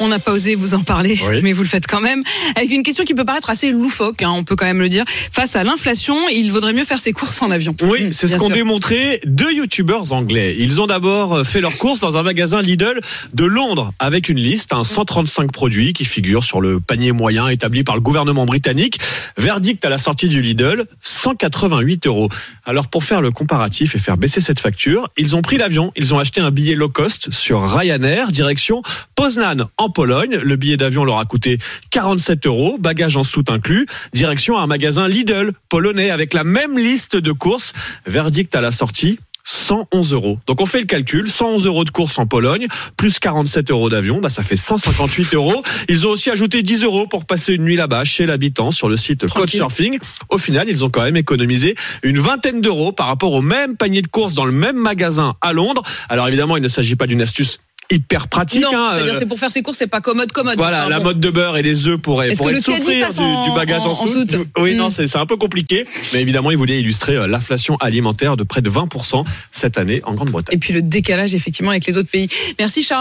On n'a pas osé vous en parler, Oui. mais vous le faites quand même. Avec une question qui peut paraître assez loufoque, hein, on peut quand même le dire. Face à l'inflation, il vaudrait mieux faire ses courses en avion. Oui, Mmh, c'est ce qu'ont démontré deux youtubeurs anglais. Ils ont d'abord fait leurs courses dans un magasin Lidl de Londres avec une liste, un 135 produits qui figurent sur le panier moyen établi par le gouvernement britannique. Verdict à la sortie du Lidl, 188 euros. Alors pour faire le comparatif et faire baisser cette facture, ils ont pris l'avion, ils ont acheté un billet low cost sur Ryanair, direction Poznan en Pologne. Le billet d'avion leur a coûté 47 euros, bagages en soute inclus, direction un magasin Lidl polonais avec la même liste de courses. Verdict à la sortie. 111 euros. Donc on fait le calcul, 111 euros de course en Pologne, plus 47 euros d'avion, bah ça fait 158 euros. Ils ont aussi ajouté 10 euros pour passer une nuit là-bas chez l'habitant sur le site Tranquille. Couchsurfing. Au final, ils ont quand même économisé une vingtaine d'euros par rapport au même panier de courses dans le même magasin à Londres. Alors évidemment, il ne s'agit pas d'une astuce hyper pratique. Non, hein, c'est-à-dire euh, c'est pour faire ses courses, c'est pas commode, commode. voilà, Enfin, la bon. mode de beurre et les œufs pourraient, pourraient souffrir du, en- du bagage en, soute? Oui, Mm. non, c'est c'est un peu compliqué. Mais évidemment, ils voulaient illustrer euh, l'inflation alimentaire de près de 20% cette année en Grande-Bretagne. Et puis le décalage effectivement avec les autres pays. Merci Charles.